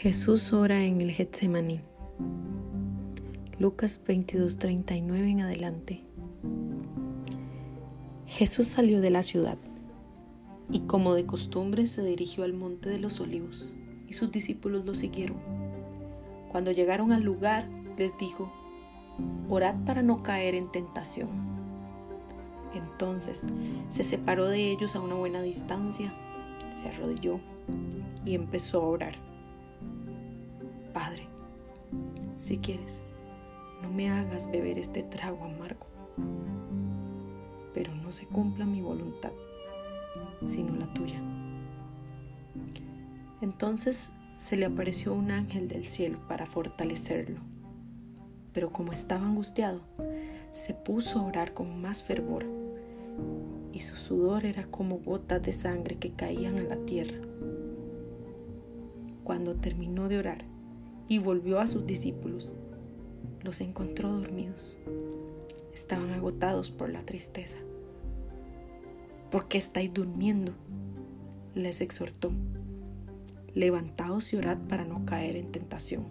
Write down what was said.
Jesús ora en el Getsemaní. Lucas 22:39 en adelante. Jesús salió de la ciudad y como de costumbre se dirigió al monte de los olivos y sus discípulos lo siguieron. Cuando llegaron al lugar les dijo, orad para no caer en tentación. Entonces se separó de ellos a una buena distancia, se arrodilló y empezó a orar. Padre, si quieres, no me hagas beber este trago amargo, pero no se cumpla mi voluntad, sino la tuya. Entonces se le apareció un ángel del cielo para fortalecerlo, pero como estaba angustiado, se puso a orar con más fervor y su sudor era como gotas de sangre que caían a la tierra. Cuando terminó de orar, y volvió a sus discípulos. Los encontró dormidos. Estaban agotados por la tristeza. ¿Por qué estáis durmiendo? Les exhortó. Levantaos y orad para no caer en tentación.